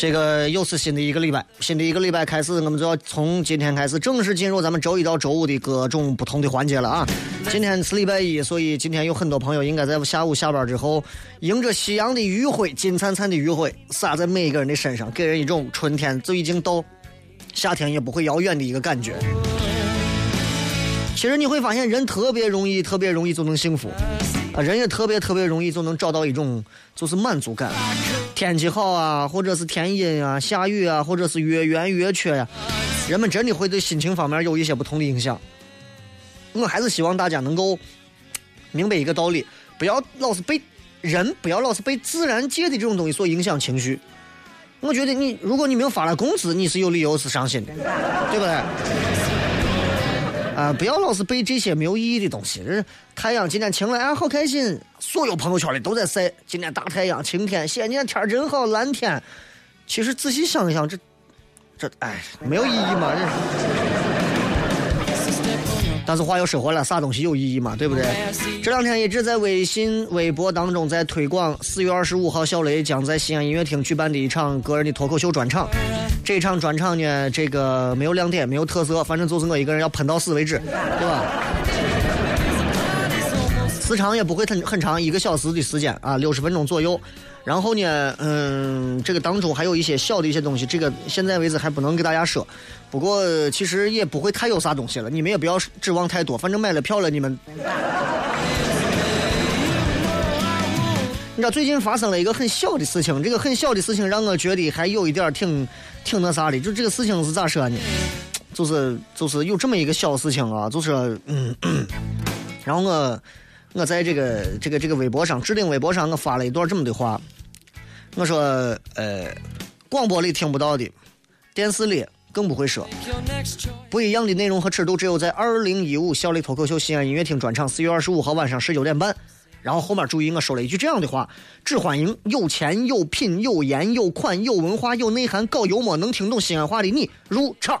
这个又是新的一个礼拜，新的一个礼拜开始，我们就要从今天开始正式进入咱们周一到周五的各种不同的环节了啊！今天是礼拜一，所以今天有很多朋友应该在下午下班之后，迎着夕阳的余晖，金灿灿的余晖洒在每一个人的身上，给人一种春天就已经到，夏天也不会遥远的一个感觉。其实你会发现，人特别容易，特别容易就能幸福。啊，人也特别特别容易就能找到一种就是满足感。天气好啊，或者是天阴啊、下雨啊，或者是月圆月缺呀，人们真的会对心情方面有一些不同的影响。我还是希望大家能够明白一个道理，不要老是被人，不要老是被自然界的这种东西所影响情绪。我觉得你，如果你没有发了工资，你是有理由是伤心的，对不对？啊！不要老是背这些没有意义的东西。这太阳今天晴了，哎，好开心！所有朋友圈里都在晒今天大太阳、晴天，西安今天天真好，蓝天。其实仔细想一想，这这哎，没有意义嘛？这。但是话又说回来，啥东西有意义嘛？对不对？这两天一直在微信、微博当中在推广，四月二十五号，小雷将在西安音乐厅举办的一场个人的脱口秀专场。这场专场呢，这个没有亮点，没有特色，反正就是我一个人要喷到死为止，对吧？时长也不会很很长，一个小时的时间啊，六十分钟左右。然后呢，嗯，这个当中还有一些小的一些东西，这个现在为止还不能给大家说。不过其实也不会太有啥东西了，你们也不要指望太多，反正买了票了，你们。你知道最近发生了一个很小的事情，这个很小的事情让我觉得还有一点挺挺那啥的。就这个事情是咋说呢？就是就是有这么一个小事情啊，就是嗯，然后我。我在这个这个这个微博上，置顶微博上，我发了一段这么的话。我说，呃，广播里听不到的，电视里更不会说。不一样的内容和尺度，只有在二零一五小李脱口秀西安音乐厅专场，四月二十五号晚上十九点半。然后后面注意，我说了一句这样的话：只欢迎有钱有品有颜有款有文化有内涵搞幽默能听懂西安话的你入场。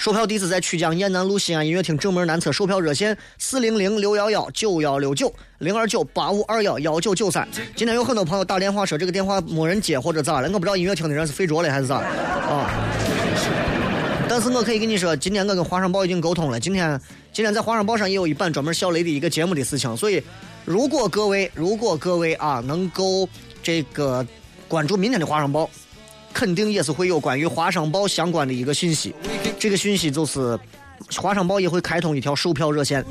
售票地址在曲江雁南路西安音乐厅正门南侧，售票热线四零零六幺幺九幺六九零二九八五二幺幺九九三。今天有很多朋友打电话说这个电话没人接或者咋了，我不知道音乐厅的人是睡着了还是咋啊。但是我可以跟你说，今天我跟华商报已经沟通了，今天今天在华商报上也有一版专门小雷的一个节目的事情，所以如果各位如果各位啊能够这个关注明天的华商报。肯定也是会有关于华商报相关的一个信息，这个信息就是华商报也会开通一条售票热线。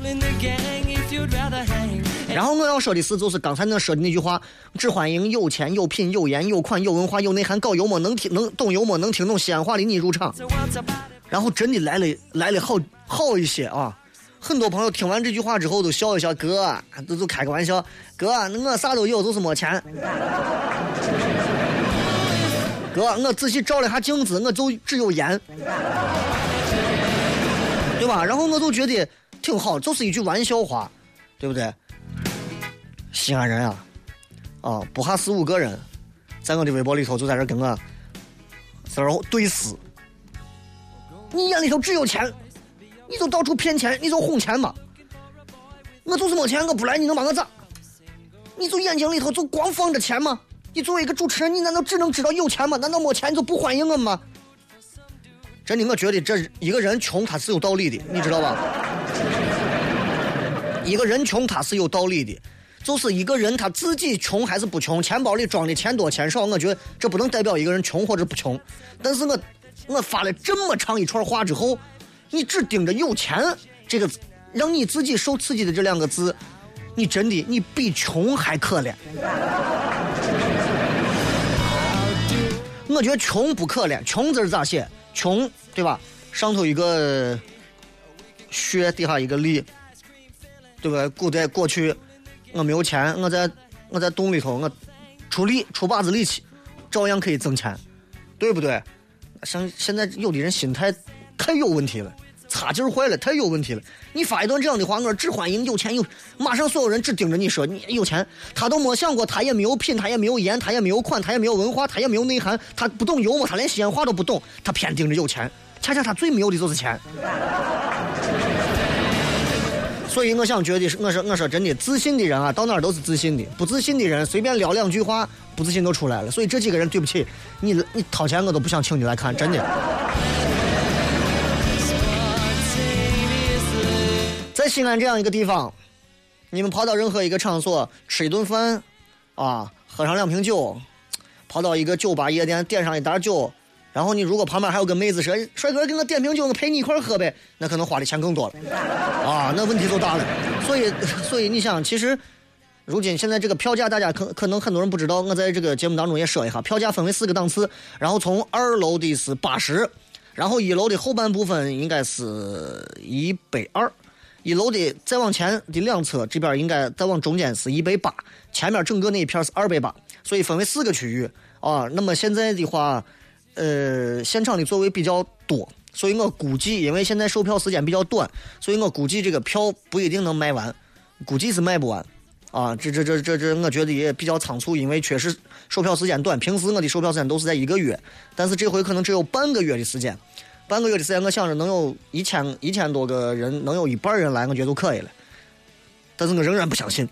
然后我要说的是，就是刚才那说的那句话，只欢迎有钱有品有颜有款有文化有内涵搞幽默能听能懂幽默能听懂西安话的你入场。然后真的来了来了好好一些啊！很多朋友听完这句话之后都笑一笑，哥都都开个玩笑，哥我啥都有，就是没钱。哥，我仔细照了下镜子，我就只有颜，对吧？然后我就觉得挺好，就是一句玩笑话，对不对？西安人啊，啊，不下四五个人，在我的微博里头就在这跟我在这对视。你眼里头只有钱，你就到处骗钱，你就哄钱嘛。我就是没钱，我不来，你能把我咋？你就眼睛里头就光放着钱吗？你作为一个主持人，你难道只能知道有钱吗？难道没钱你就不欢迎我吗？真的，我觉得这一个人穷他是有道理的，你知道吧？一个人穷他是有道理的，就是一个人他自己穷还是不穷，钱包里装的钱多钱少，我觉得这不能代表一个人穷或者不穷。但是我我发了这么长一串话之后，你只盯着有钱这个，让你自己受刺激的这两个字，你真的你比穷还可怜。我觉得穷不可怜，穷字咋写？穷对吧？上头一个穴，底下一个力，对不对？古代过去，我没有钱，我在我在洞里头，我出力出把子力气，照样可以挣钱，对不对？像现在有的人心态太有问题了，差劲坏了，太有问题了。你发一段这样的话，我只欢迎有钱有，马上所有人只盯着你说你有钱，他都没想过，他也没有品，他也没有颜，他也没有款，他也没有文化，他也没有内涵，他不懂幽默，他连西安话都不懂，他偏盯着有钱，恰恰他最没有的就是钱。所以我想觉得是，我说我说真的，自信的人啊，到哪儿都是自信的；不自信的人，随便撩两句话，不自信都出来了。所以这几个人，对不起，你你掏钱我都不想请你来看，真的。在西安这样一个地方，你们跑到任何一个场所吃一顿饭，啊，喝上两瓶酒，跑到一个酒吧夜店点上一打酒，然后你如果旁边还有个妹子说：“帅哥，给我点瓶酒，我陪你一块喝呗。”那可能花的钱更多了，啊，那问题就大了。所以，所以你想，其实如今现在这个票价，大家可可能很多人不知道，我在这个节目当中也说一下，票价分为四个档次，然后从二楼的是八十，然后一楼的后半部分应该是一百二。一楼的再往前的两侧，这边应该再往中间是一百八，前面整个那一片是二百八，所以分为四个区域啊。那么现在的话，呃，现场的座位比较多，所以我估计，因为现在售票时间比较短，所以我估计这个票不一定能卖完，估计是卖不完啊。这这这这这，我觉得也比较仓促，因为确实售票时间短。平时我的售票时间都是在一个月，但是这回可能只有半个月的时间。半个月的时间，我想着能有一千一千多个人，能有一半人来，我觉得就可以了。但是我仍然不相信。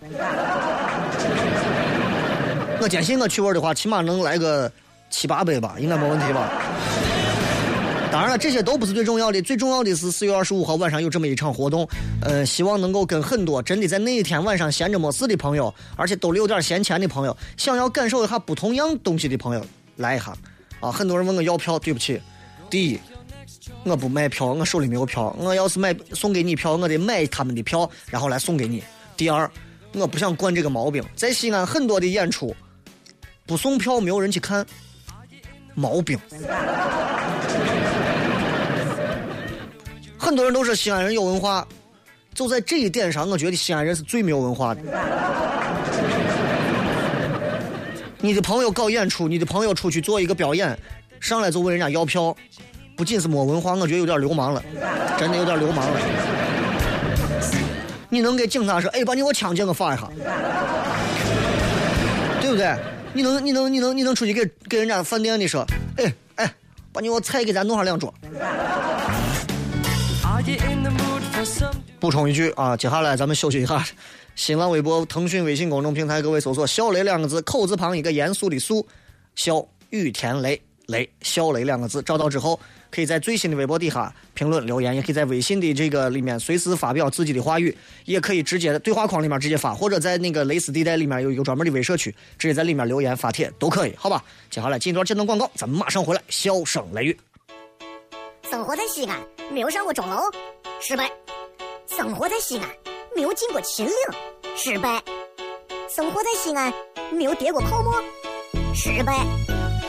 我坚信我去玩的话，起码能来个七八百吧，应该没问题吧？当然了，这些都不是最重要的，最重要的是四月二十五号晚上有这么一场活动，呃，希望能够跟很多真的在那一天晚上闲着没事的朋友，而且兜里有点闲钱的朋友，想要感受一下不同样东西的朋友来一下。啊，很多人问我要票，对不起，第一。我不买票，我手里没有票。我要是买送给你票，我得买他们的票，然后来送给你。第二，我不想惯这个毛病。在西安很多的演出，不送票没有人去看，毛病。很多人都说西安人有文化，就在这一点上，我觉得西安人是最没有文化的。你的朋友搞演出，你的朋友出去做一个表演，上来就问人家要票。不仅是没文化，我觉得有点流氓了，真的有点流氓了。你能给警察说，哎，把你我枪借我发一下，对不对？你能，你能，你能，你能出去给给人家饭店的说，哎哎，把你我菜给咱弄上两桌。补充一句啊，接下来咱们休息一下。新浪微博、腾讯微信公众平台，各位搜索“小雷”两个字，口字旁一个严肃的“肃”，小雨田雷雷，小雷两个字，找到之后。可以在最新的微博底下评论留言，也可以在微信的这个里面随时发表自己的话语，也可以直接对话框里面直接发，或者在那个蕾丝地带里面有一个专门的微社区，直接在里面留言发帖都可以，好吧？接下来进一段简短广告，咱们马上回来。笑声雷雨，生活在西安没有上过钟楼，失败；生活在西安没有进过秦岭，失败；生活在西安没有跌过泡沫，失败；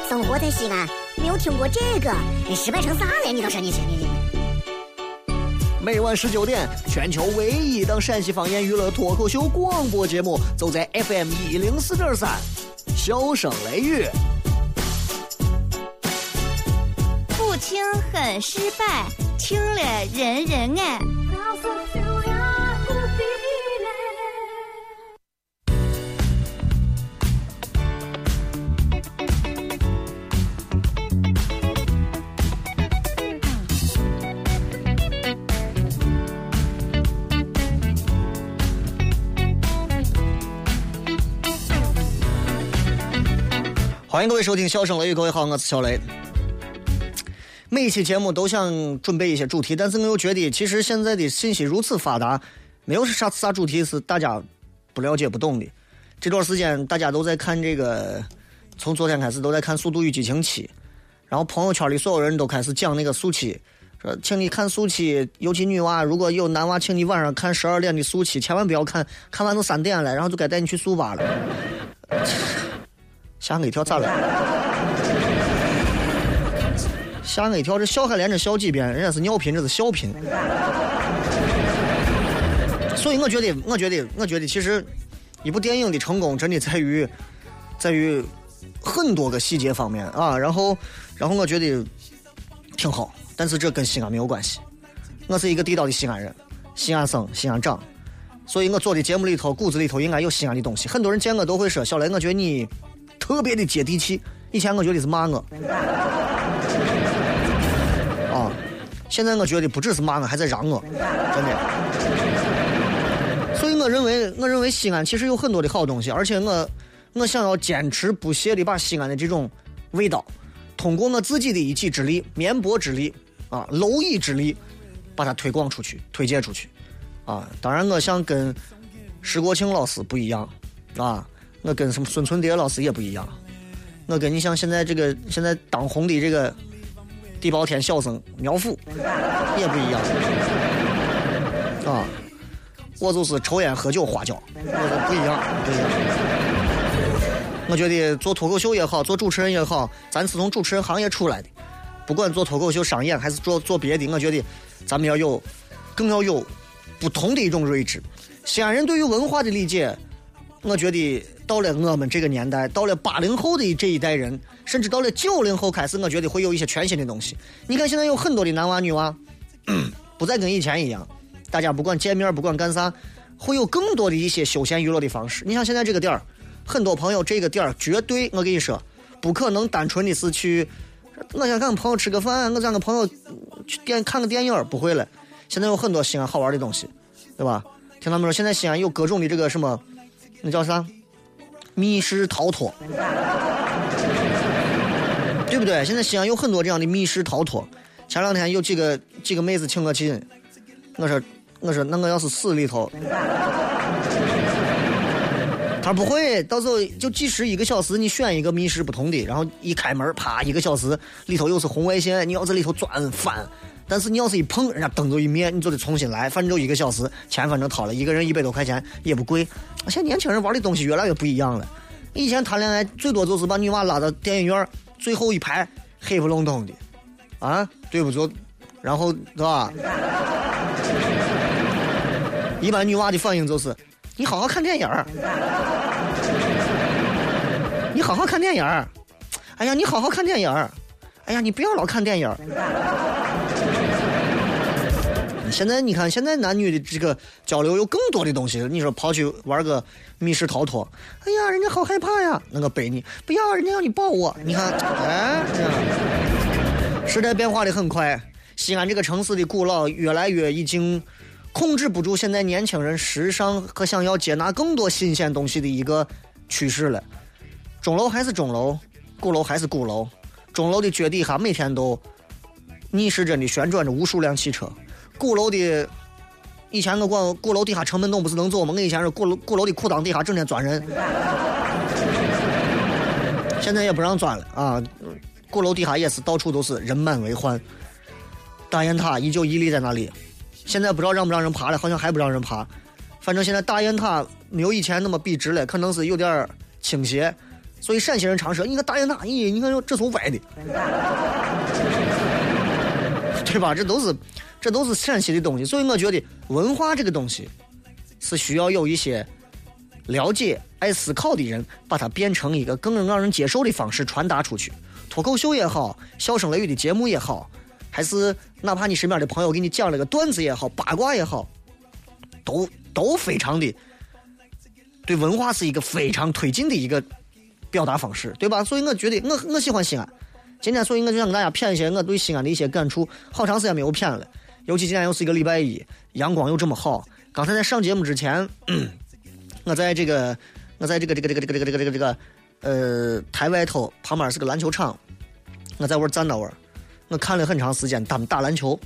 生活在西安。没有听过这个，你失败成啥了？你倒是你你你。每晚十九点，全球唯一档陕西方言娱乐脱口秀广播节目，就在 FM 一零四点三，笑声雷雨。不听很失败，听了人人爱。欢迎各位收听《笑声雷雨》，各位好，我是小雷。每一期节目都想准备一些主题，但是我又觉得，其实现在的信息如此发达，没有啥啥主题是大家不了解不懂的。这段时间大家都在看这个，从昨天开始都在看《速度与激情七》，然后朋友圈里所有人都开始讲那个速七，说请你看速七，尤其女娃，如果有男娃，请你晚上看十二点的速七，千万不要看，看完都三点了，然后就该带你去速八了。吓我一跳，咋了？吓我一跳，这笑还连着笑几遍，人家是尿频，这是笑频。所以我觉得，我觉得，我觉得，其实。一部电影的成功真的在于，在于很多个细节方面啊。然后，然后我觉得挺好，但是这跟西安没有关系。我是一个地道的西安人，西安生，西安长，所以我做的节目里头骨子里头应该有西安的东西。很多人见我都会说：“小雷，我觉得你特别的接地气。”以前我觉得是骂我，啊，现在我觉得不只是骂我，还在嚷我，真的。所以我认为，我认为西安其实有很多的好东西，而且我，我想要坚持不懈的把西安的这种味道，通过我自己的一己之力、绵薄之力啊、蝼蚁之力，把它推广出去、推荐出去。啊，当然，我想跟石国庆老师不一样，啊，我跟什么孙春蝶老师也不一样，我跟你像现在这个现在当红的这个地包天小生苗阜也不一样，啊。我就是抽烟喝酒花椒，我不一样，不一样。我觉得做脱口秀也好，做主持人也好，咱是从主持人行业出来的，不管做脱口秀、商演还是做做别的，我觉得咱们要有，更要有不同的一种睿智。西安人对于文化的理解，我觉得到了我们这个年代，到了八零后的这一代人，甚至到了九零后开始，我觉得会有一些全新的东西。你看现在有很多的男娃女娃，不再跟以前一样。大家不管见面，不管干啥，会有更多的一些休闲娱乐的方式。你像现在这个点儿，很多朋友这个点儿绝对，我跟你说，不可能单纯的是去，我想跟朋友吃个饭，我想跟朋友去电看个电影，不会了。现在有很多西安好玩的东西，对吧？听他们说，现在西安有各种的这个什么，那叫啥？密室逃脱，对不对？现在西安有很多这样的密室逃脱。前两天有几个几个妹子请我去，我说。我说那我要是死里头，他不会，到时候就计时一个小时，你选一个密室不同的，然后一开门，啪，一个小时里头又是红外线，你要在里头钻翻，但是你要是一碰，人家灯就一灭，你就得重新来，反正就一个小时，钱反正掏了，一个人一百多块钱也不贵。现在年轻人玩的东西越来越不一样了，以前谈恋爱最多就是把女娃拉到电影院最后一排，黑不隆咚的，啊，对不住，然后是吧？一般女娃的反应就是：你好好看电影儿，你好好看电影儿，哎呀，你好好看电影儿，哎呀，你不要老看电影儿。现在你看，现在男女的这个交流有更多的东西。你说跑去玩个密室逃脱，哎呀，人家好害怕呀，那个背你，不要，人家要你抱我。你看，哎，时代变化的很快，西安这个城市的古老越来越已经。控制不住现在年轻人时尚和想要接纳更多新鲜东西的一个趋势了。钟楼还是钟楼，鼓楼还是鼓楼。钟楼的脚底下每天都逆时针的旋转着无数辆汽车。鼓楼的以前我管鼓楼底下城门洞不是能走吗？我以前是鼓楼鼓楼的裤裆底下整天钻人，现在也不让钻了啊！鼓楼底下也是到处都是人满为患。大雁塔依旧屹立在那里。现在不知道让不让人爬了，好像还不让人爬。反正现在大雁塔没有以前那么笔直了，可能是有点倾斜。所以陕西人常说：“你看大雁塔，咦，你看这从歪的，对吧？这都是这都是陕西的东西。所以我觉得文化这个东西是需要有一些了解、爱思考的人，把它变成一个更能让人接受的方式传达出去。脱口秀也好，笑声雷雨的节目也好。”还是哪怕你身边的朋友给你讲了个段子也好，八卦也好，都都非常的对文化是一个非常推进的一个表达方式，对吧？所以我觉得我我喜欢西安。今天所以我就想跟大家谝一些我对西安的一些感触。好长时间没有谝了，尤其今天又是一个礼拜一，阳光又这么好。刚才在上节目之前，我在这个，我在这个，这个，这个，这个，这个，这个，这个，呃，台外头旁边是个篮球场，我在外站着玩。我看了很长时间他们打篮球，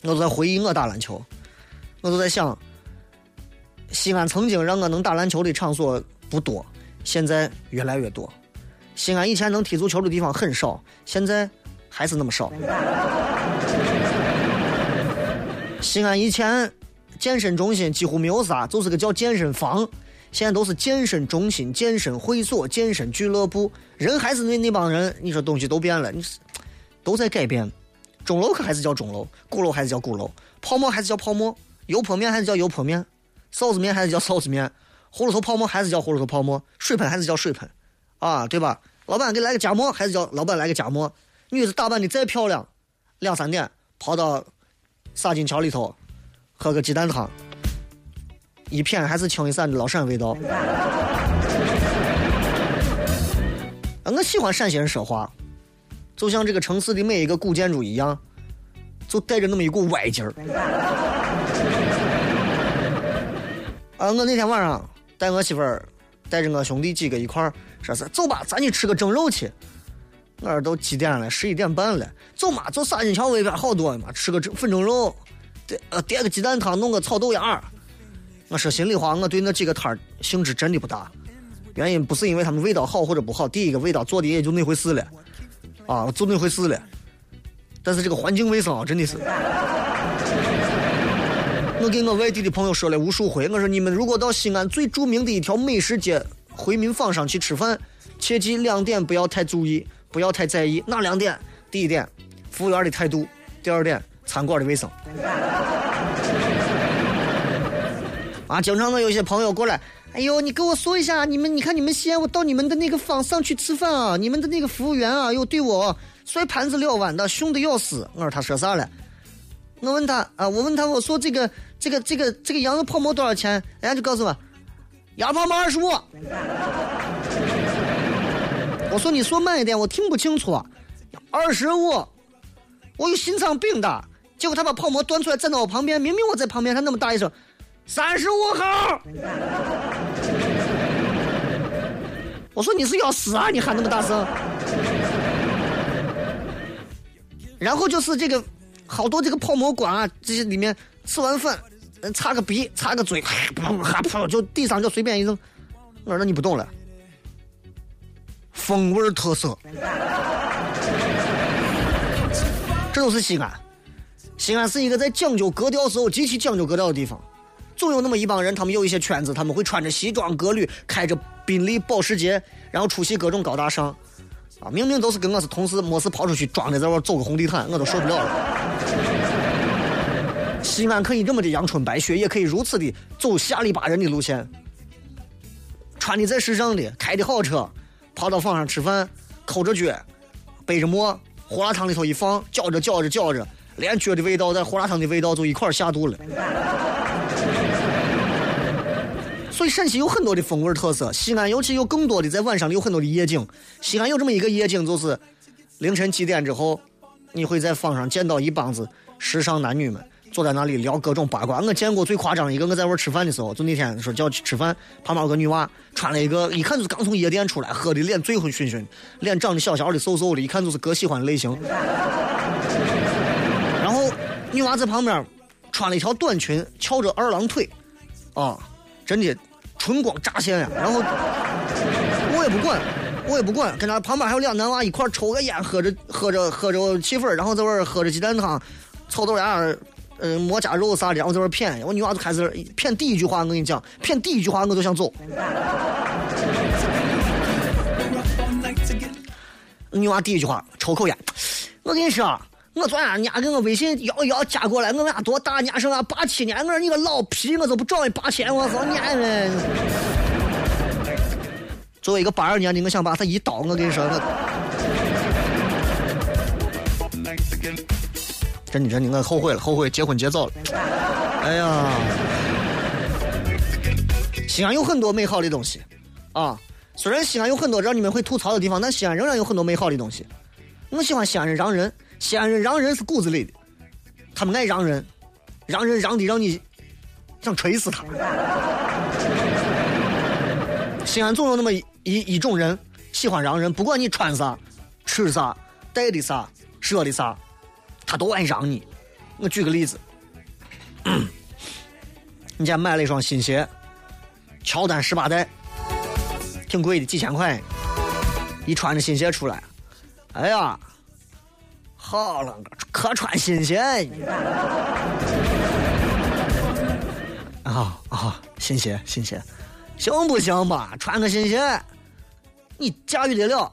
我都在回忆我打篮球，我都在想，西安曾经让我能打篮球的场所不多，现在越来越多。西安以前能踢足球的地方很少，现在还是那么少。西安以前健身中心几乎没有啥，就是个叫健身房，现在都是健身中心、健身会所、健身俱乐部，人还是那那帮人。你说东西都变了，你都在改变。钟楼可还是叫钟楼，鼓楼还是叫鼓楼，泡馍还是叫泡馍，油泼面还是叫油泼面，臊子面还是叫臊子面，葫芦头泡馍还是叫葫芦头泡馍，水盆还是叫水盆，啊，对吧？老板给来个夹馍还是叫老板来个夹馍。女子打扮的再漂亮，两三点跑到洒进桥里头喝个鸡蛋汤，一片还是清一色的老陕味道。啊，我喜欢陕西人说话，就像这个城市的每一个古建筑一样，就带着那么一股歪劲儿。啊，我那天晚上带我媳妇儿，带着我兄弟几个一块儿，说是走吧，咱去吃个蒸肉去。那儿都几点了？十一点半了。走嘛，走沙金桥外边好多嘛，吃个粉蒸肉，点呃点个鸡蛋汤，弄个炒豆芽。我说心里话，我对那几个摊儿兴致真的不大。原因不是因为他们味道好或者不好，第一个味道做的也就那回事了，啊，就那回事了。但是这个环境卫生啊，真的是。我给我外地的朋友说了无数回，我说你们如果到西安最著名的一条美食街回民坊上去吃饭，切记两点不要太注意，不要太在意。哪两点？第一点，服务员的态度；第二点，餐馆的卫生。啊，经常呢有些朋友过来，哎呦，你给我说一下，你们，你看你们西安，我到你们的那个坊上去吃饭啊，你们的那个服务员啊，又对我摔盘子撂碗的，凶的要死。我说他说啥了？我问他啊，我问他，我说这个这个这个这个羊肉泡馍多少钱？人家就告诉我，羊泡馍二十五。我说你说慢一点，我听不清楚。二十五，我有心脏病的。结果他把泡馍端出来，站到我旁边，明明我在旁边，他那么大一声，三十五号。我说你是要死啊！你喊那么大声。然后就是这个。好多这个泡馍馆啊，这些里面吃完饭，擦个鼻，擦个嘴，哈噗就地上就随便一扔。我说那你不动了，风味儿特色，这都是西安。西安是一个在讲究格调时候极其讲究格调的地方。总有那么一帮人，他们有一些圈子，他们会穿着西装革履，开着宾利、保时捷，然后出席各种高大上。啊，明明都是跟我是同事，没事跑出去装的在外走个红地毯，我都受不了了。西安可以这么的阳春白雪，也可以如此的走下里巴人的路线，穿的再时尚的，开的好车，跑到坊上吃饭，抠着脚，背着馍，胡辣汤里头一放，搅着搅着搅着，连脚的味道在胡辣汤的味道就一块下肚了。所以陕西有很多的风味特色，西安尤其有更多的在晚上有很多的夜景。西安有这么一个夜景，就是凌晨几点之后，你会在坊上见到一帮子时尚男女们坐在那里聊各种八卦。我见过最夸张一个，我在外吃饭的时候，就那天说叫去吃饭，旁边有个女娃穿了一个，一看就是刚从夜店出来，喝的脸醉醺醺，脸长得小小的瘦瘦的，一看就是哥喜欢的类型。然后女娃在旁边穿了一条短裙，翘着二郎腿，啊。真的，春光乍现呀！然后我也不管，我也不管，跟他旁边还有两男娃一块抽个烟，喝着喝着喝着气氛，然后在玩喝着鸡蛋汤，炒豆芽，嗯，馍夹肉啥的，然后在玩谝。我女娃就开始谝第一句话，我跟你讲，谝第一句话我都想走。女娃第一句话抽口烟，我跟你说。我昨天伢给我微信摇一摇加过来，我问多大？人家说八七年。我说你个老皮，我都不找你八千，我操你们！作为一个八二年的，我想把他一刀，我跟你说，我真的真的，我后悔了，后悔结婚结早了。哎呀，西安有很多美好的东西啊！虽然西安有很多让你们会吐槽的地方，但西安仍然有很多美好的东西。我喜欢西安人让人。西安人让人是骨子里的，他们爱让人，让人让的让你想锤死他。西安总有那么一一种人喜欢让人，不管你穿啥、吃啥、带的啥，舍的啥，他都爱让你。我举个例子，你家买了一双新鞋，乔丹十八代，挺贵的，几千块。一穿着新鞋出来，哎呀，好了，可穿新鞋。啊啊，新鞋新鞋，行不行吧？穿个新鞋，你驾驭得了？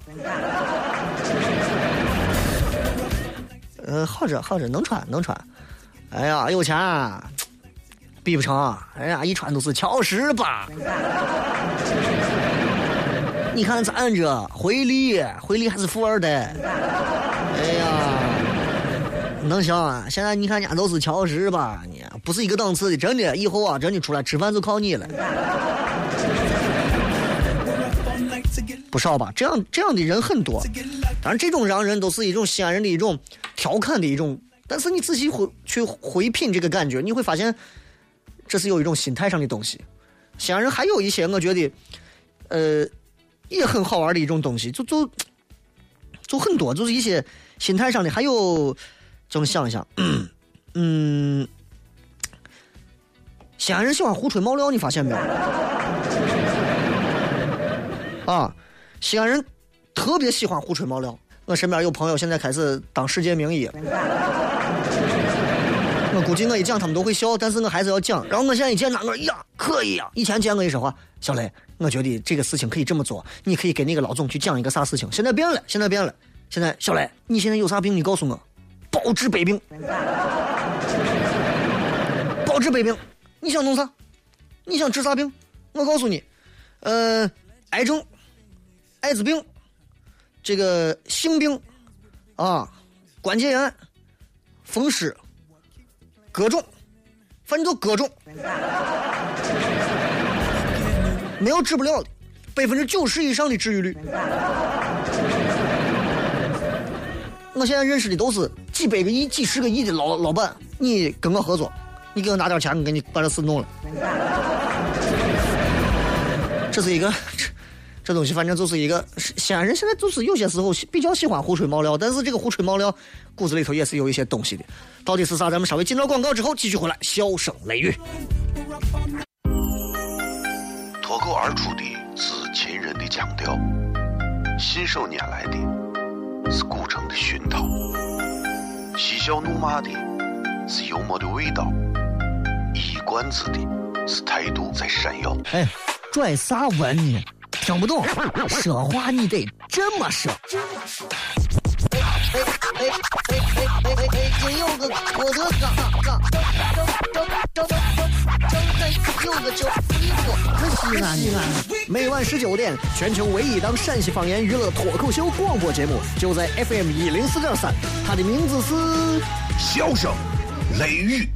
呃，好着好着，能穿能穿。哎呀，有钱，比不成。哎呀，一穿都是乔十八。你看咱这回力，回力还是富二代。哎呀，能行啊！现在你看人家都是乔十八，你不是一个档次的。真的，以后啊，真的出来吃饭就靠你了。不少吧？这样这样的人很多。当然，这种让人都是一种西安人的一种调侃的一种。但是你仔细回去回品这个感觉，你会发现，这是有一种心态上的东西。西安人还有一些，我觉得，呃，也很好玩的一种东西，就就就很多，就是一些心态上的。还有，这么想一想，嗯，西安人喜欢胡吹冒料，你发现没有？啊，西安人特别喜欢胡吹冒聊。我身边有朋友现在开始当世界名医。我估计我一讲他们都会笑，但是我还是要讲。然后我现在一见他，我说呀，可以呀。以前见我一说话，小雷，我觉得这个事情可以这么做，你可以给那个老总去讲一个啥事情。现在变了，现在变了。现在小雷，你现在有啥病？你告诉我，包治百病。包治百病，你想弄啥？你想治啥病？我告诉你，呃，癌症、艾滋病，这个性病，啊，关节炎、风湿。各种，反正就各种，没有治不了的，百分之九十以上的治愈率。我现在认识的都是几百个亿、几十个亿的老老板，你跟我合作，你给我拿点钱，我给你把这事弄了。这是一个。这东西反正就是一个西安人，现在就是有些时候比较喜欢胡吹冒料，但是这个胡吹冒料骨子里头也是有一些东西的。到底是啥？咱们稍微进到广告之后继续回来，笑声雷雨。脱口而出的是秦人的腔调，信手拈来的是古城的熏陶，嬉笑怒骂的是幽默的味道，一冠子的是态度在闪耀。哎，拽啥文呢？听不懂，说话你得这么说。这么说。哎哎哎哎哎哎哎，也有个郭个纲。刚，刚，刚，刚，刚，刚，刚。张三，有个叫，哎，我这西安的。每晚19点，全球唯一档陕西方言娱乐脱口秀广播节目就在 FM104.3，它的名字是。笑声，雷雨。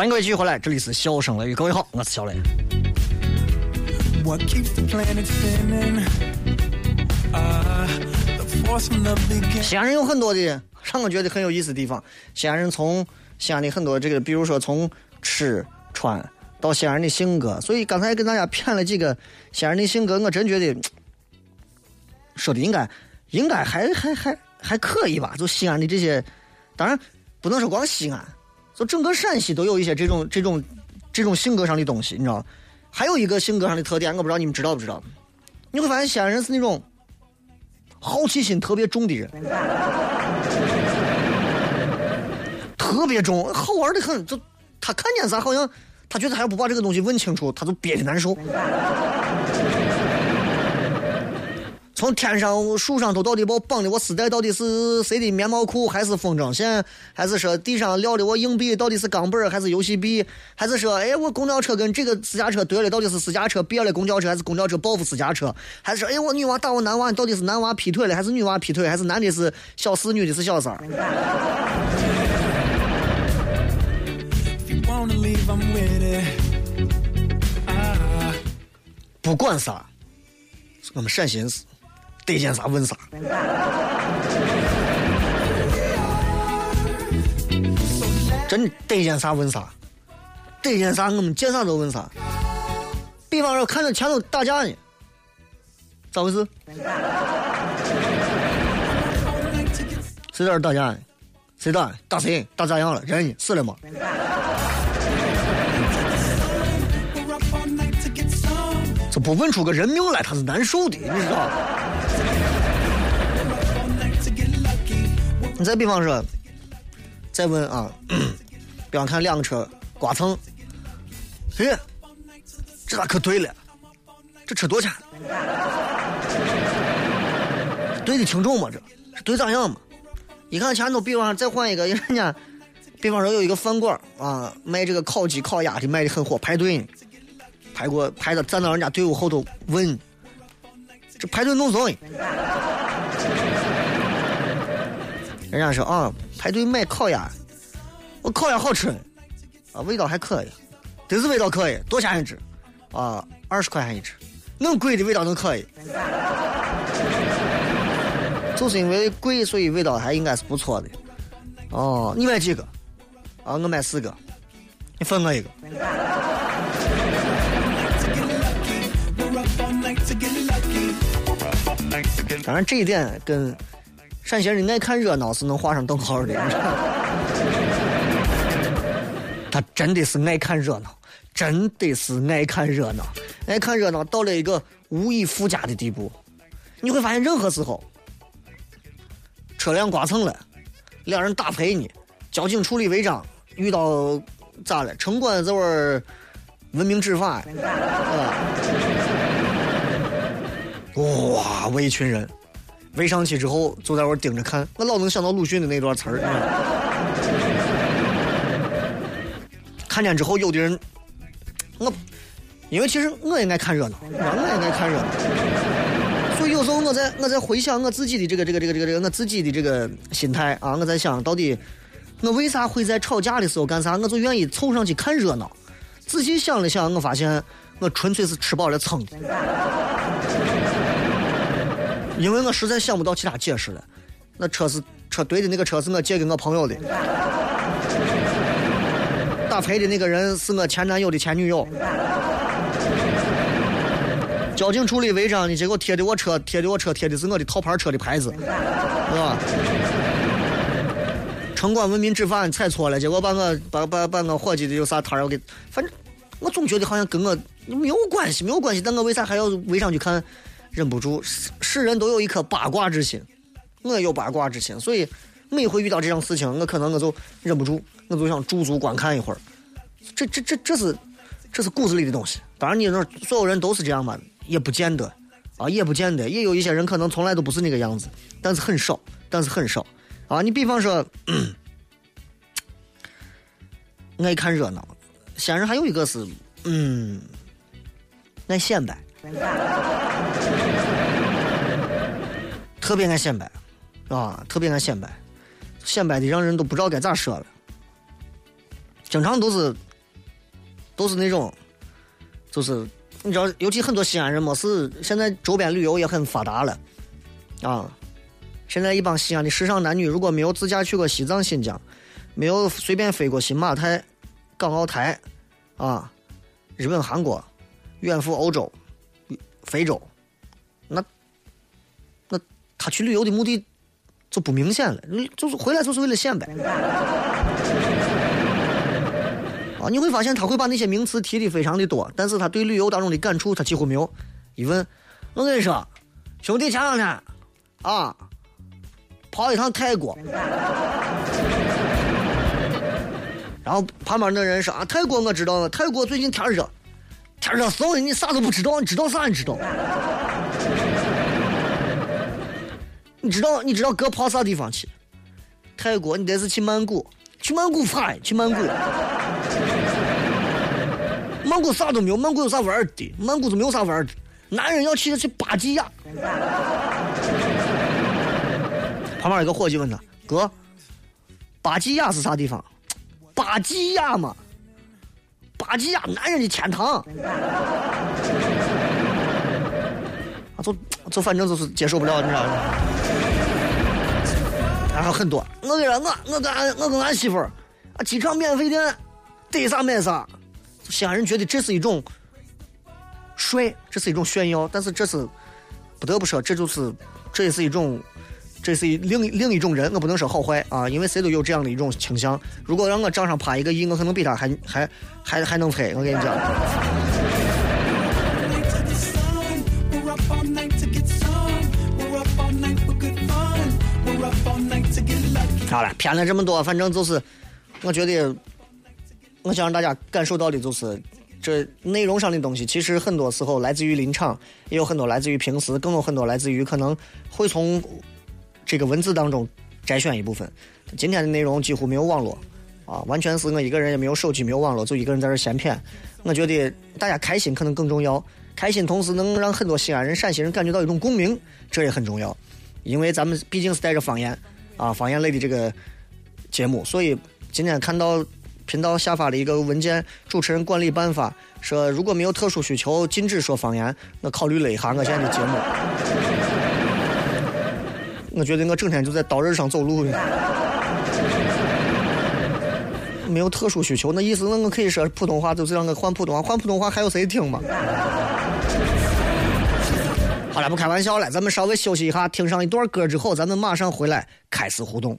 欢迎各位继续回来，这里是笑声雷雨，各位好，我是小雷。西安人有很多的让我觉得很有意思的地方。西安人从西安的很多这个，比如说从吃穿到西安人的性格，所以刚才跟大家骗了几个西安人的性格，我真觉得说的应该应该还还还还可以吧。就西安的这些，当然不能说光西安。就整个陕西都有一些这种这种这种性格上的东西，你知道？还有一个性格上的特点，我不知道你们知道不知道？你会发现西安人是那种好奇心特别重的人，特别重，好玩的很。就他看见啥，好像他觉得他要不把这个东西问清楚，他就憋的难受。从天上树上头到底把我绑的我丝带到底是谁的棉毛裤还是风筝线，还是说地上撂的我硬币到底是钢本还是游戏币，还是说哎我公交车跟这个私家车对了到底是私家车别了公交车还是公交车报复私家车，还是说哎我女娃打我男娃到底是男娃劈腿了还是女娃劈腿，还是男的是小四女的是小三儿？不管啥，我们陕西人得见啥问啥。真得见啥问啥，得见啥我们见啥都问啥。比方说看着前头打架呢，咋回事？谁在这打架呢？谁打？打谁？打咋样了？人呢？死了吗？这不问出个人命来，他是难受的，你知道？你再比方说，再问啊，比方看两个车刮蹭，哎，这咋可对了？这车多少钱？对的挺重嘛？这是对咋样嘛？一看前头，比方再换一个，人家，比方说有一个饭馆啊，卖这个烤鸡、烤鸭的，卖的很火，排队呢。排过排到站到人家队伍后头问，这排队弄啥？人家说啊，排队买烤鸭，我烤鸭好吃，啊，味道还可以，真是味道可以，多钱一只？啊，二十块钱一只，那么贵的味道都可以，就是因为贵，所以味道还应该是不错的。哦，你买几个？啊，我买四个，你分我一个。当然，这一点跟陕西人爱看热闹是能画上等号的。他真的是爱看热闹，真的是爱看热闹，爱看热闹到了一个无以复加的地步。你会发现，任何时候车辆刮蹭了，两人打赔呢，交警处理违章，遇到咋了？城管这会儿文明执法，哇，围一群人围上去之后，就在那盯着看。我老能想到鲁迅的那段词儿。看见之后，有的人，我，因为其实我也爱看热闹，我也爱看热闹。所以有时候我在我在回想我自己的这个这个这个这个这个我自己的这个心态啊，我在想到底我为啥会在吵架的时候干啥？我就愿意凑上去看热闹。仔细想了想，我发现我纯粹是吃饱了撑的。因为我实在想不到其他解释了，那车是车队的那个车是我借给我朋友的，打牌的那个人是我前男友的前女友，交警处理违章的结果贴的我车贴的我车贴的是我的套牌车的牌子，是吧？城管文明执法你踩错了，结果把我把把把我伙计的有啥摊要给，反正我总觉得好像跟我没有关系，没有关系，但我为啥还要围上去看？忍不住，世人都有一颗八卦之心，我也有八卦之心，所以每回遇到这种事情，我可能我就忍不住，我就想驻足观看一会儿。这这这这是这是骨子里的东西。当然，你说所有人都是这样吗？也不见得啊，也不见得。也有一些人可能从来都不是那个样子，但是很少，但是很少啊。你比方说，爱看热闹，先生还有一个是，嗯，爱显摆。特别爱显摆，啊，特别爱显摆，显摆的让人都不知道该咋说了。经常都是，都是那种，就是你知道，尤其很多西安人没事，现在周边旅游也很发达了，啊，现在一帮西安的时尚男女，如果没有自驾去过西藏、新疆，没有随便飞过新马泰、港澳台，啊，日本、韩国，远赴欧洲。非洲，那那他去旅游的目的就不明显了，你就是回来就是为了显摆。啊，你会发现他会把那些名词提的非常的多，但是他对旅游当中的感触他几乎没有。一问，我跟你说，兄弟前两天啊，跑一趟泰国，然后旁边那人说啊，泰国我知道了，泰国最近天热。天热死了，你啥都不知道，你知道啥？你知道？你知道你知道哥跑啥地方去？泰国，你得是去曼谷，去曼谷啥？去曼谷。曼谷啥都没有，曼谷有啥玩的？曼谷都没有啥玩的。男人要去的去巴基亚。旁边有个伙计问他：“哥，巴基亚是啥地方？”巴基亚嘛，巴吉亚男人的天堂。啊，就就反正就是接受不了，你知道吗？然后很多，我跟你说我我跟俺我跟俺媳妇儿啊，机场免费店，得啥买啥。西安人觉得这是一种帅，这是一种炫耀，但是这是不得不说，这就是这也是一种。这是另另一种人，我不能说好坏啊，因为谁都有这样的一种倾向。如果让我账上趴一个亿，我可能比他还还还还能飞。我跟你讲。好了，骗了这么多，反正就是，我觉得，我想让大家感受到的就是，这内容上的东西，其实很多时候来自于临场，也有很多来自于平时，更有很多来自于可能会从。这个文字当中摘选一部分，今天的内容几乎没有网络，啊，完全是我一个人也没有手机没有网络，就一个人在这闲谝。我觉得大家开心可能更重要，开心同时能让很多西安人、陕西人感觉到一种共鸣，这也很重要。因为咱们毕竟是带着方言啊，方言类的这个节目，所以今天看到频道下发了一个文件，主持人管理办法说，如果没有特殊需求，禁止说方言，我考虑了一下我现在的节目。我觉得我整天就在刀刃上走路呢，没有特殊需求，那意思那我可以说普通话，就是让我换普通话，换普通话还有谁听吗？好了，不开玩笑了，咱们稍微休息一下，听上一段歌之后，咱们马上回来开始互动。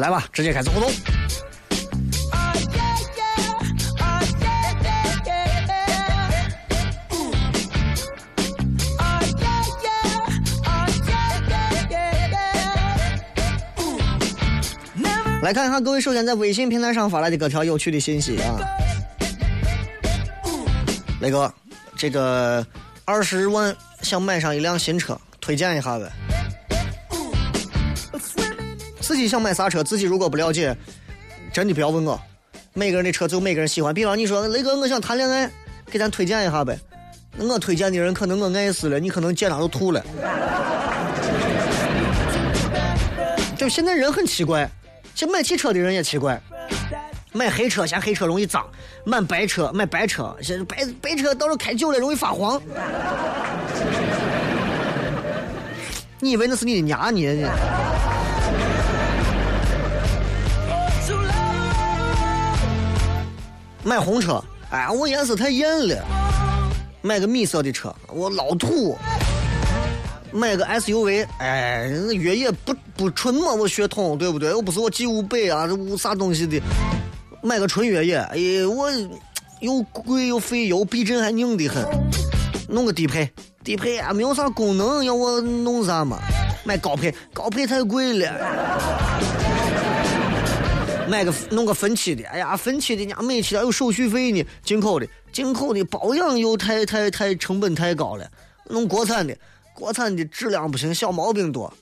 来吧，直接开始互动。来看一下各位首先在微信平台上发来的各条有趣的信息啊。雷哥，这个二十万想买上一辆新车，推荐一下呗。自己想买啥车，自己如果不了解，真的不要问我。每个人的车只有每个人喜欢。比方你说雷哥，我想谈恋爱，给咱推荐一下呗。我推荐的人可能我爱死了，你可能见他都吐了。就现在人很奇怪，像买汽车的人也奇怪。买黑车嫌黑车容易脏，买白车买白车，现在白白车到时候开久了容易发黄。你以为那是你的娘呢？买红车，哎，我颜色太艳了。买个米色的车，我老土。买个 SUV，哎，越野不不纯嘛，我血统对不对？又不是我 G 五百啊，这啥东西的。买个纯越野，哎，我又贵又费油，避震还硬得很。弄个低配，低配啊，没有啥功能，要我弄啥嘛？买高配，高配太贵了。买个弄个分期的，哎呀，分期的，人家每期还有手续费呢。进口的，进口的保养又太太太成本太高了。弄国产的，国产的质量不行，小毛病多。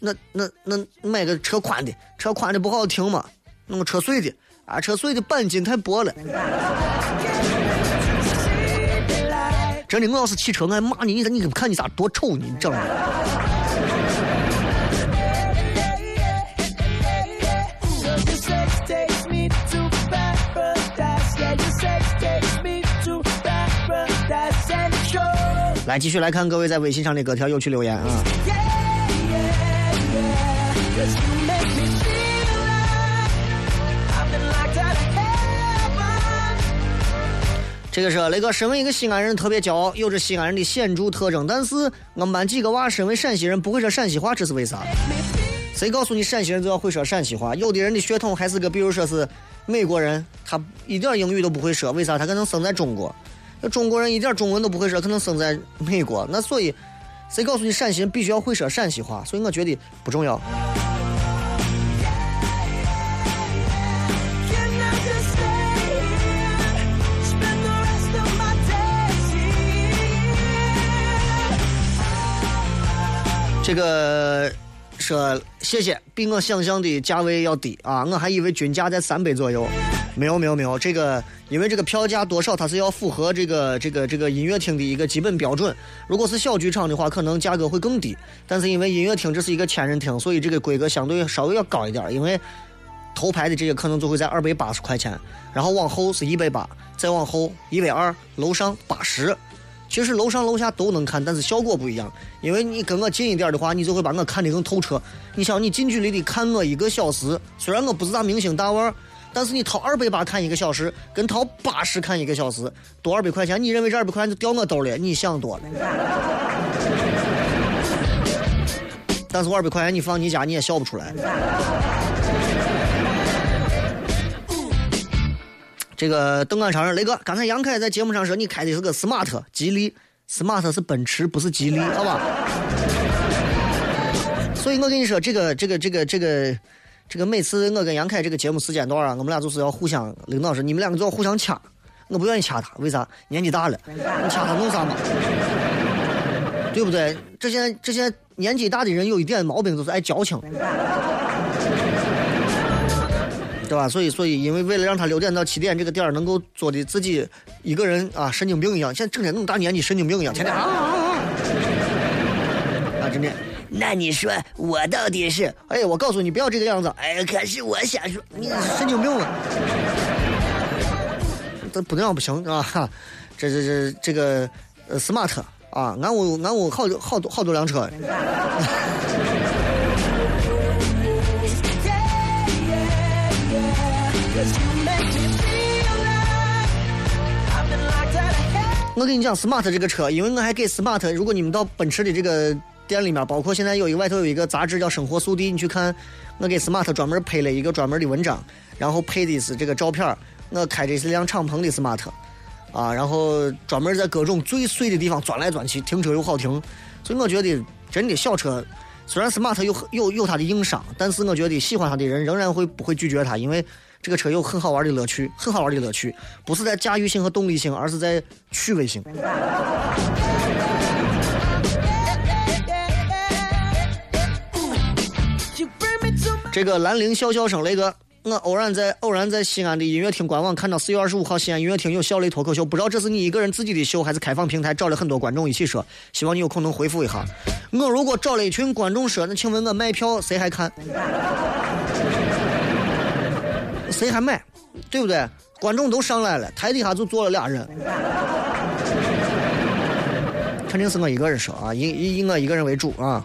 那那那买个车宽的，车宽的不好停嘛？弄个车碎的，啊，车碎的钣金太薄了。真的，我要是骑车，我还骂你，你你看你咋多丑呢？你整的。来，继续来看各位在微信上的各条有趣留言啊。这个是雷哥，身为一个西安人，特别骄傲，有着西安人的显著特征。但是我们班几个娃身为陕西人，不会说陕西话，这是为啥？谁告诉你陕西人就要会说陕西话？有的人的血统还是个，比如说是美国人，他一点英语都不会说，为啥？他可能生在中国。那中国人一点中文都不会说，可能生在美国。那所以，谁告诉你陕西人必须要会说陕西话？所以我觉得不重要。这个。说谢谢，比我想象的价位要低啊！我还以为均价在三百左右，没有没有没有，这个因为这个票价多少它是要符合这个这个这个音乐厅的一个基本标准。如果是小剧场的话，可能价格会更低。但是因为音乐厅这是一个千人厅，所以这个规格相对稍微要高一点。因为头排的这个可能就会在二百八十块钱，然后往后是一百八，再往后一百二，楼上八十。其实楼上楼下都能看，但是效果不一样。因为你跟我近一点的话，你就会把我看得更透彻。你想，你近距离的看我一个小时，虽然我不是大明星大腕，但是你掏二百八看一个小时，跟掏八十看一个小时，多二百块钱，你认为这二百块钱就掉我兜里？你想多了。但是二百块钱你放你家你也笑不出来。这个邓安长，雷哥，刚才杨凯在节目上说你开的是个 smart 吉利，smart 是奔驰，不是吉利，好吧？所以我跟你说，这个这个这个这个这个，每次我跟杨凯这个节目时间段啊，我们俩就是要互相，领导说你们两个就要互相掐，我不愿意掐他，为啥？年纪大了，你掐他弄啥嘛？对不对？这些这些年纪大的人有一点毛病，就是爱矫情。对吧？所以，所以，因为为了让他六点到七点这个点儿能够做的自己一个人啊，神经病一样，现在整天那么大年纪，神经病一样，天天啊啊啊！啊，真的。那你说我到底是？哎，我告诉你，不要这个样子。哎，可是我想说，你神经病啊！这不那样不行啊！这这这这个呃，smart 啊，俺屋俺屋好多好多好多辆车。我跟你讲，smart 这个车，因为我还给 smart，如果你们到奔驰的这个店里面，包括现在有一个外头有一个杂志叫《生活速递》，你去看，我给 smart 专门配了一个专门的文章，然后配的是这个照片我开的是辆敞篷的 smart，啊，然后专门在各种最碎的地方钻来钻去，停车又好停，所以我觉得真的小车，虽然 smart 有有有它的硬伤，但是我觉得喜欢它的人仍然会不会拒绝它，因为。这个车有很好玩的乐趣，很好玩的乐趣，不是在驾驭性和动力性，而是在趣味性。这个兰陵笑笑声，雷哥，我偶然在偶然在西安的音乐厅官网看到四月二十五号西安音乐厅有小雷脱口秀，不知道这是你一个人自己的秀，还是开放平台找了很多观众一起说？希望你有空能回复一下。我如果找了一群观众说，那请问我卖票谁还看？谁还买？对不对？观众都上来了，台底下就坐了俩人，肯定是我一个人说啊，以以以我一个人为主啊。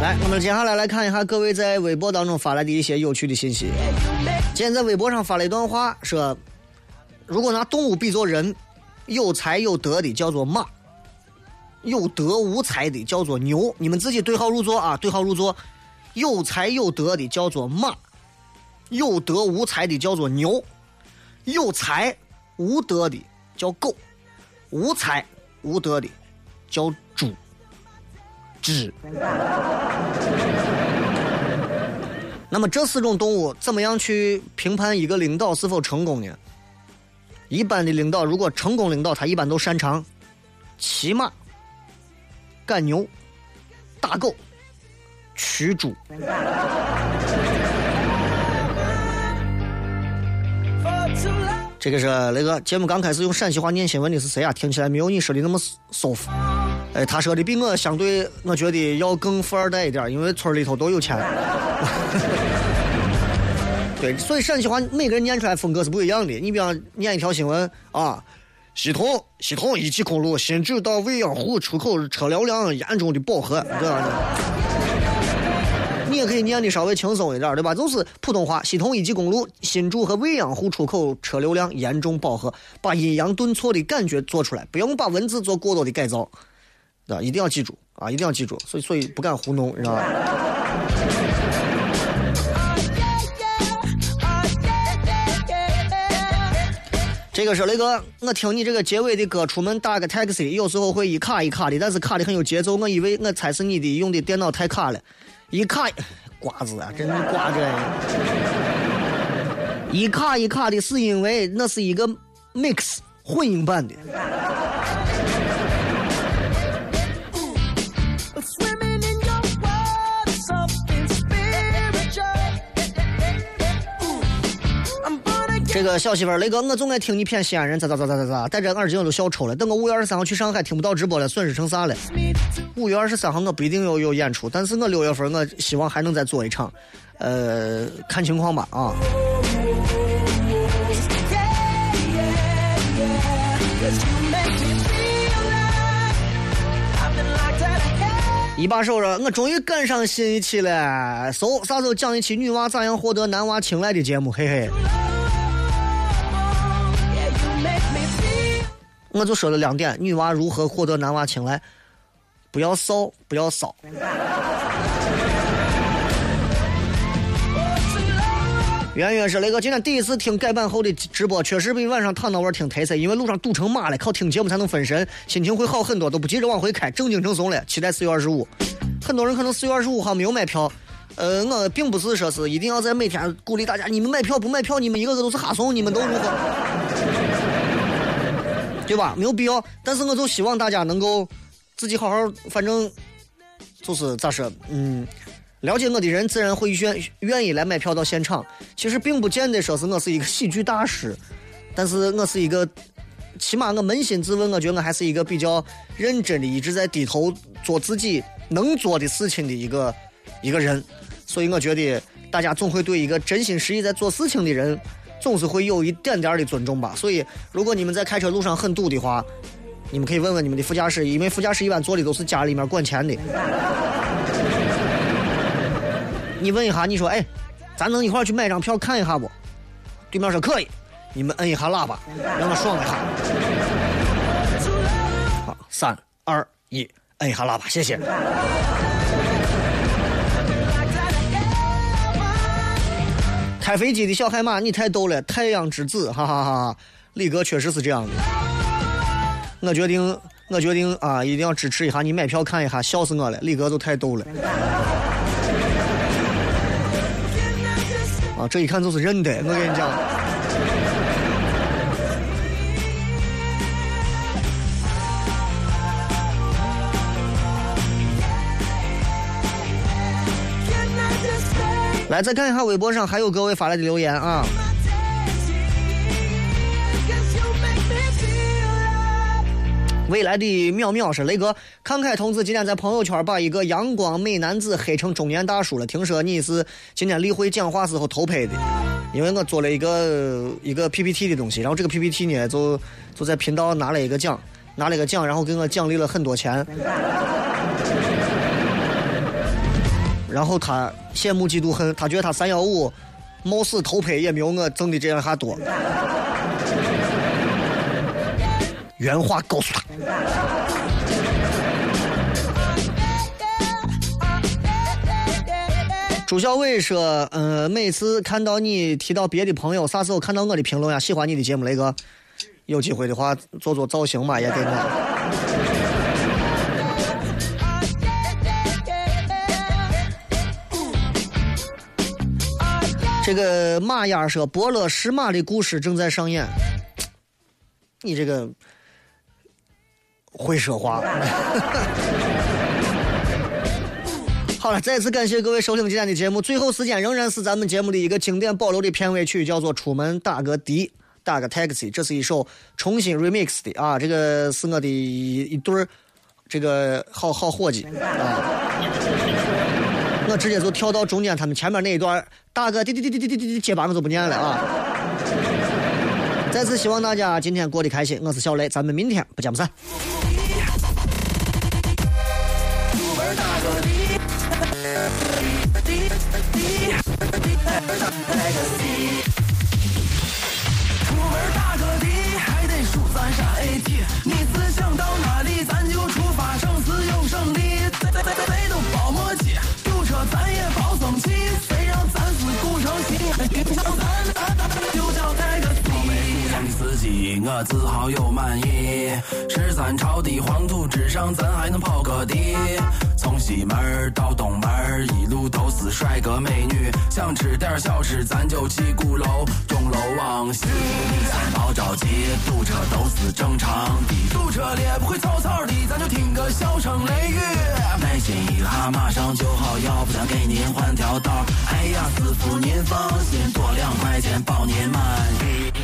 来，我们接下来来看一下各位在微博当中发来的一些有趣的信息。今天在微博上发了一段话，说：如果拿动物比作人，有才有德的叫做马，有德无才的叫做牛。你们自己对号入座啊，对号入座。有才有德的叫做马，有德无才的叫做牛，有才无德的叫狗，无才无德的叫知。那么这四种动物怎么样去评判一个领导是否成功呢？一般的领导如果成功领导，他一般都擅长骑马、赶牛、打狗、驱猪。这个是那个节目刚开始用陕西话念新闻的是谁啊？听起来没有你说的那么舒服。哎，他说的比我相对，我觉得要更富二代一点，因为村里头都有钱。对，所以陕西话每个人念出来风格是不一样的。你比方念一条新闻啊，西通西通一级公路新址到未央湖出口车流量严重的饱和，这样的。你也可以念的稍微轻松一点，对吧？就是普通话，西通一级公路新筑和未央湖出口车流量严重饱和，把阴阳顿挫的感觉做出来，不用把文字做过多的改造。啊，一定要记住啊！一定要记住，所以所以不敢糊弄，你知道吧？这个是雷哥，我听你这个结尾的歌，出门打个 taxi，有时候会一卡一卡的，但是卡的很有节奏。我以为我猜是你的用的电脑太卡了，一卡瓜子啊，真的瓜子，一卡一卡的是因为那是一个 mix 混音版的。这个小媳妇儿，雷哥，我总爱听你骗西安人咋咋咋咋咋咋，戴着耳机我都笑抽了。等我五月二十三号去上海听不到直播了，损失成啥了？五月二十三号我不一定有有演出，但是我六月份我希望还能再做一场，呃，看情况吧啊。一把手说：“我终于赶上新一期了，搜啥时候讲一期女娃咋样获得男娃青睐的节目？嘿嘿。”我就说了两点：女娃如何获得男娃青睐？不要骚，不要骚。圆圆说：“雷哥，今天第一次听改版后的直播，确实比晚上躺到玩听忒塞，因为路上堵成马了，靠听节目才能分神，心情会好很多，都不急着往回开，正经正怂了。期待四月二十五。很多人可能四月二十五号没有买票，呃，我并不是说是一定要在每天鼓励大家，你们买票不买票，你们一个个都是哈怂，你们都如何？对吧？没有必要。但是我就希望大家能够自己好好，反正就是咋说，嗯。”了解我的人自然会愿愿意来买票到现场。其实并不见得说是我是一个喜剧大师，但是我是一个，起码我扪心自问，我觉得我还是一个比较认真的，一直在低头做自己能做的事情的一个一个人。所以我觉得大家总会对一个真心实意在做事情的人，总是会有一点点的尊重吧。所以如果你们在开车路上很堵的话，你们可以问问你们的副驾驶，因为副驾驶一般坐的都是家里面管钱的。你问一下，你说，哎，咱能一块去买张票看一下不？对面说可以，你们摁一下喇叭，让他爽一下。好，三二一，摁一下喇叭，谢谢。开飞机的小海马，你太逗了，太阳之子，哈哈哈哈！李哥确实是这样的。我决定，我决定啊，一定要支持一下你买票看一下，笑死我了，李哥都太逗了。啊，这一看就是认的，我跟你讲。来，再看一下微博上还有各位发来的留言啊。未来的淼淼是雷哥，康凯同志今天在朋友圈把一个阳光美男子黑成中年大叔了。听说你是今天例会讲话时候偷拍的，因为我做了一个一个 PPT 的东西，然后这个 PPT 呢就就在频道拿了一个奖，拿了一个奖，然后给我奖励了很多钱。然后他羡慕嫉妒恨，他觉得他三幺五貌似偷拍也没有我挣的这样哈多。原话告诉他。朱小伟说：“嗯，每次看到你提到别的朋友，啥时候看到我的评论呀？喜欢你的节目，雷哥，有机会的话做做造型嘛，也给我。”这个马丫说：“伯乐识马的故事正在上演。”你这个。会说话。好了，再次感谢各位收听今天的节目。最后时间仍然是咱们节目的一个经典保留的片尾曲，叫做《出门打个的，打个 taxi》。这是一首重新 remix 的啊，这个是我的一一对儿这个好好伙计啊。我直接就跳到中间，他们前面那一段打个滴滴滴滴滴滴滴，结巴我就不念了啊。再次希望大家今天过得开心，我是小雷，咱们明天不见不散。出门打个的，还得数咱啥 AT，你思想到哪里，咱就 Let's go. 我自豪又满意，十三朝的黄土之上，咱还能跑个地。从西门到东门，一路都是帅哥美女。想吃点小吃，咱就去鼓楼，钟楼往西。先别着急，堵车都是正常的。堵车了不会草草的，咱就听个笑声雷雨。耐心一下，马上。就好，要不咱给您换条道。哎呀，师傅您放心，多两块钱保您满意。